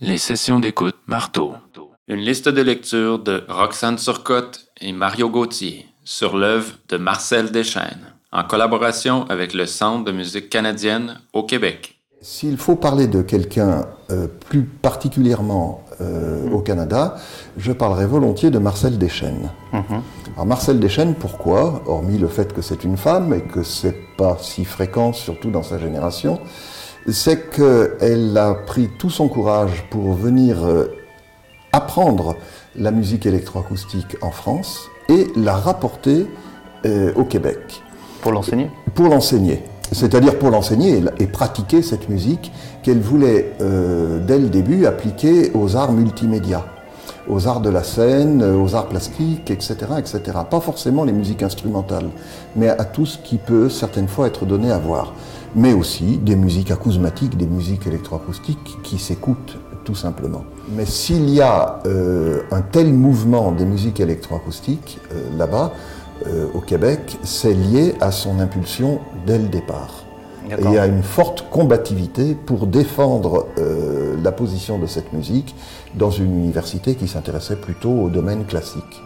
Les sessions d'écoute Marteau. Une liste de lecture de Roxane Surcotte et Mario Gauthier sur l'œuvre de Marcel Deschênes, en collaboration avec le Centre de musique canadienne au Québec. S'il faut parler de quelqu'un euh, plus particulièrement euh, au Canada, je parlerai volontiers de Marcel Deschênes. Alors Marcel Deschênes, pourquoi? Hormis le fait que c'est une femme et que c'est pas si fréquent, surtout dans sa génération, c'est qu'elle a pris tout son courage pour venir euh, apprendre la musique électroacoustique en France et la rapporter euh, au Québec. Pour l'enseigner? Pour l'enseigner. C'est-à-dire pour l'enseigner et, et pratiquer cette musique qu'elle voulait, euh, dès le début, appliquer aux arts multimédia, aux arts de la scène, aux arts plastiques, etc., etc. Pas forcément les musiques instrumentales, mais à tout ce qui peut certaines fois être donné à voir. Mais aussi des musiques acousmatiques, des musiques électroacoustiques qui s'écoutent tout simplement. Mais s'il y a euh, un tel mouvement des musiques électroacoustiques euh, là-bas, euh, au Québec, c'est lié à son impulsion dès le départ. Et a une forte combativité pour défendre la position de cette musique dans une université qui s'intéressait plutôt au domaine classique.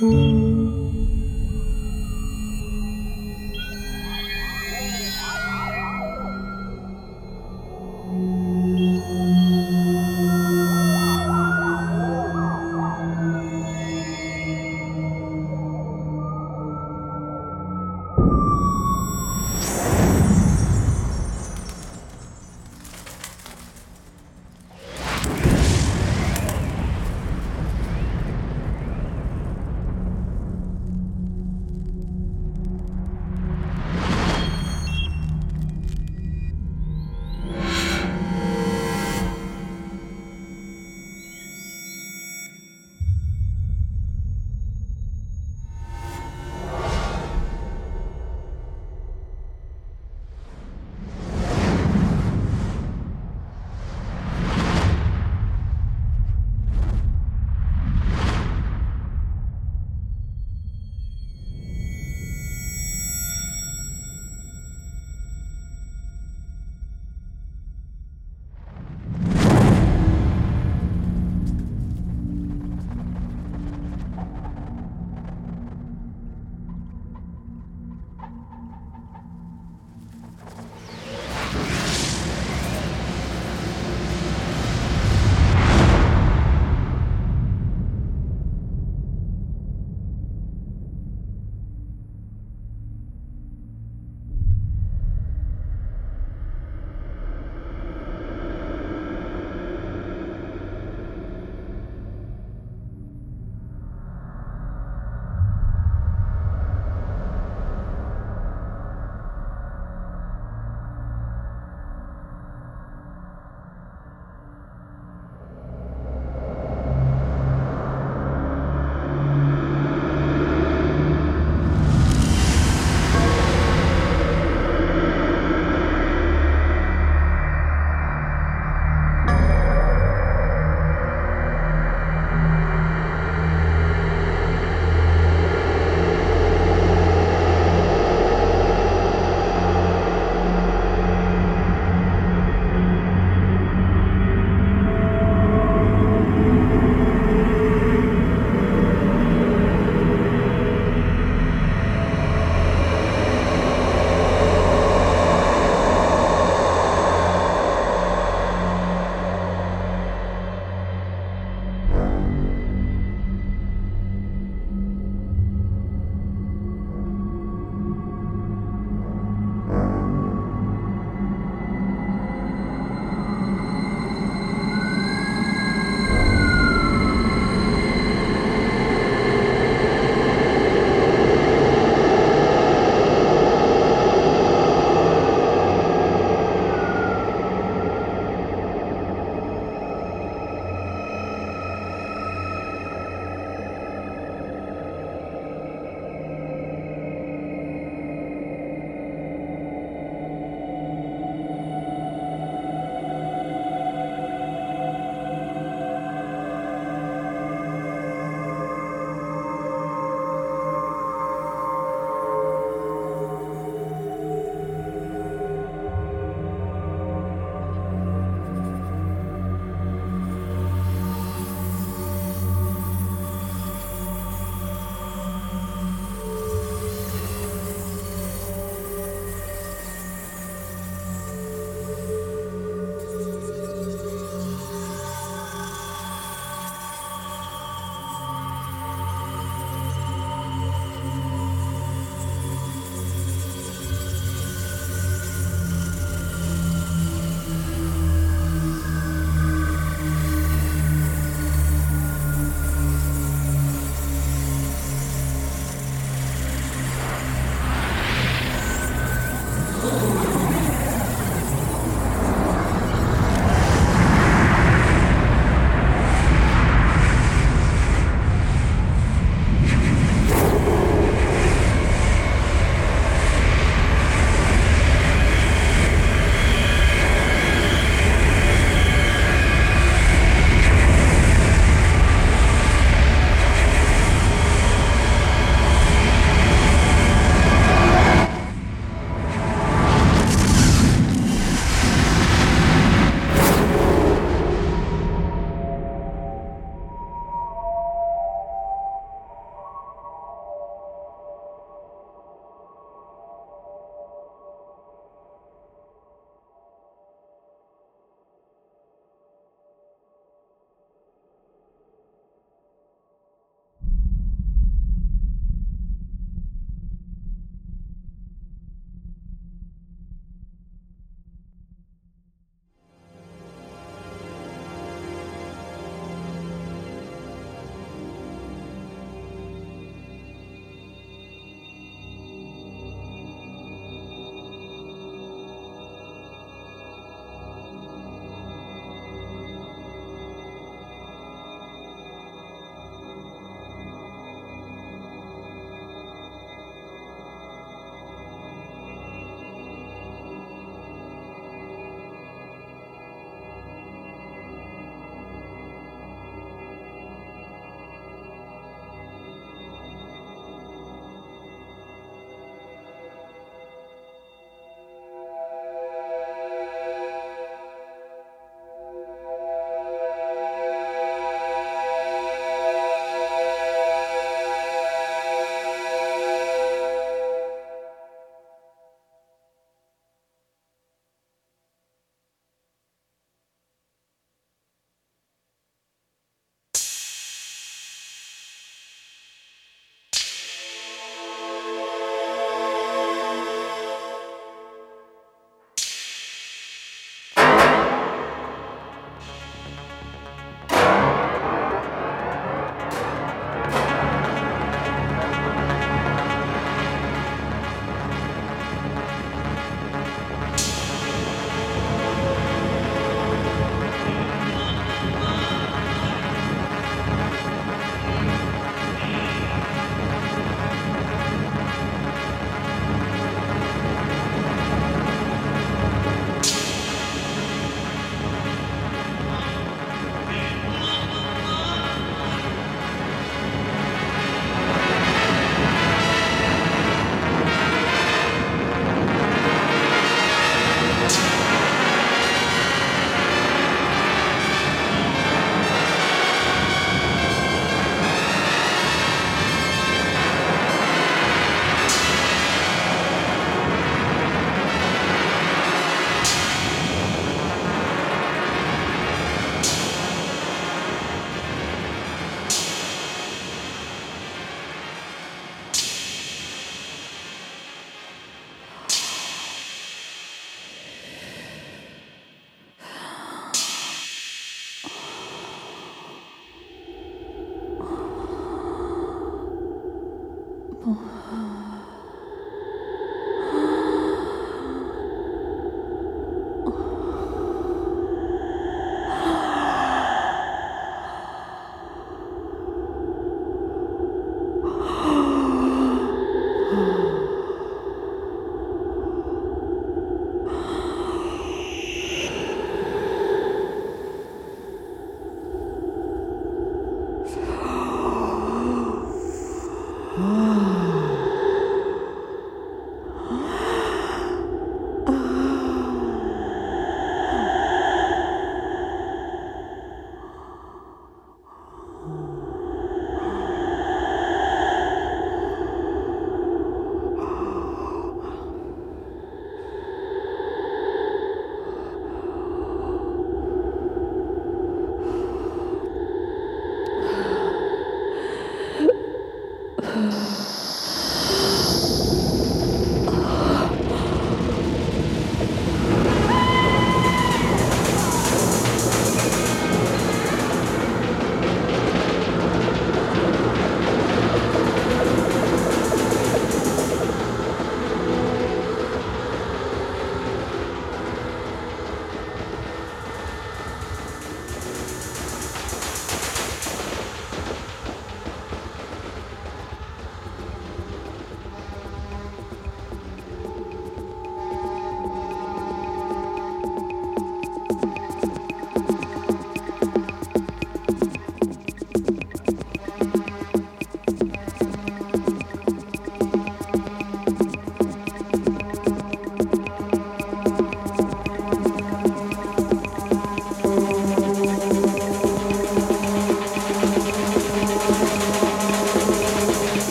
嗯。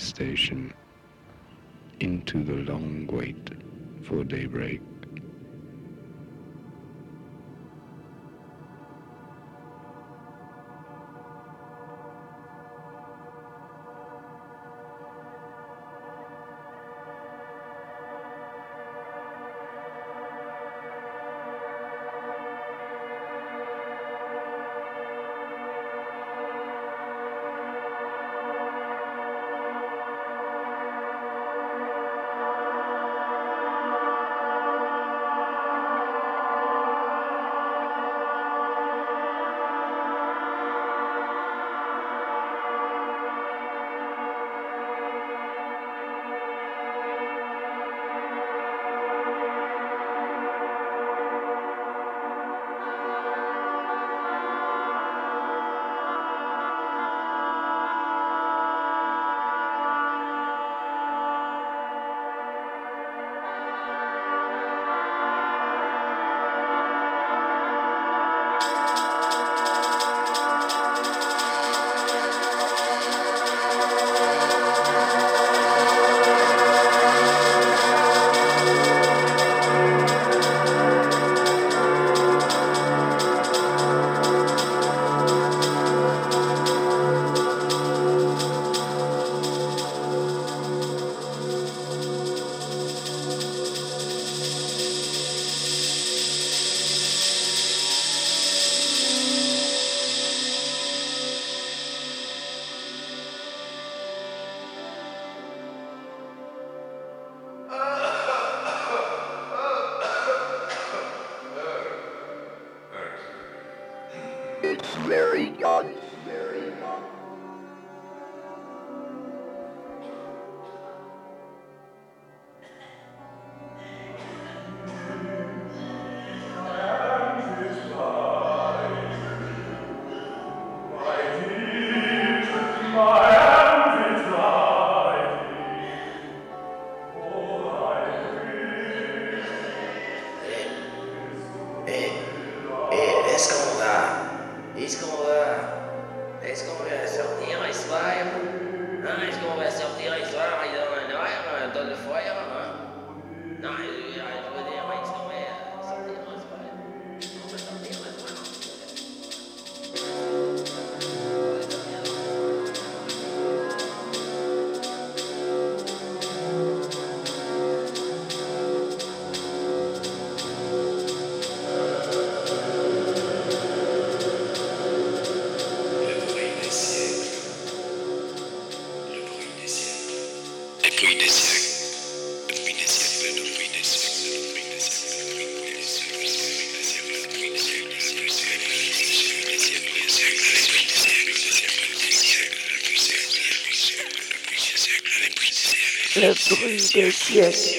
Station, into the long wait for daybreak. Le bruit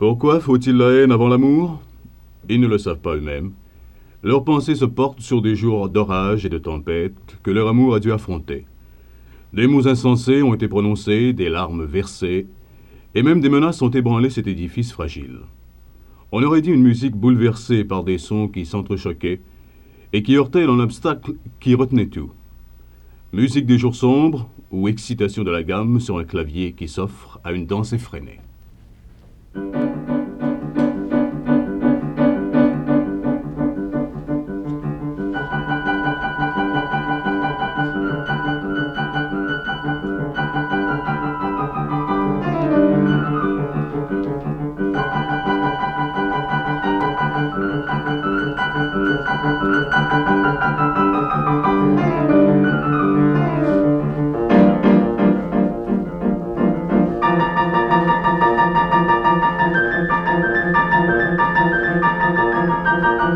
Pourquoi faut-il la haine avant l'amour? Ils ne le savent pas eux-mêmes. Leurs pensées se portent sur des jours d'orage et de tempête que leur amour a dû affronter. Des mots insensés ont été prononcés, des larmes versées, et même des menaces ont ébranlé cet édifice fragile. On aurait dit une musique bouleversée par des sons qui s'entrechoquaient et qui heurtaient dans l'obstacle qui retenait tout. Musique des jours sombres ou excitation de la gamme sur un clavier qui s'offre à une danse effrénée.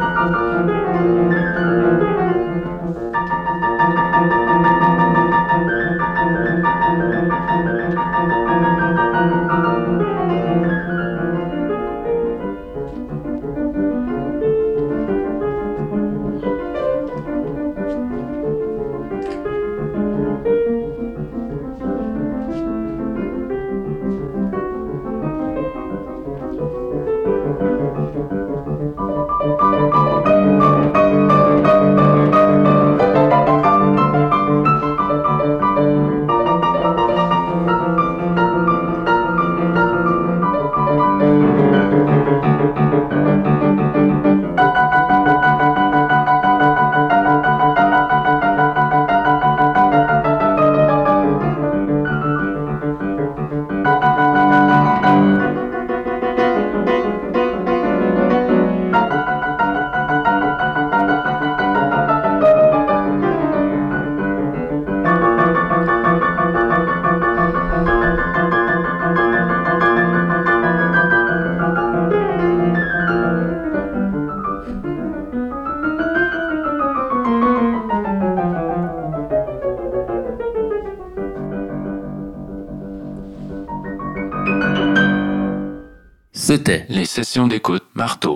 C'était les sessions d'écoute Marteau.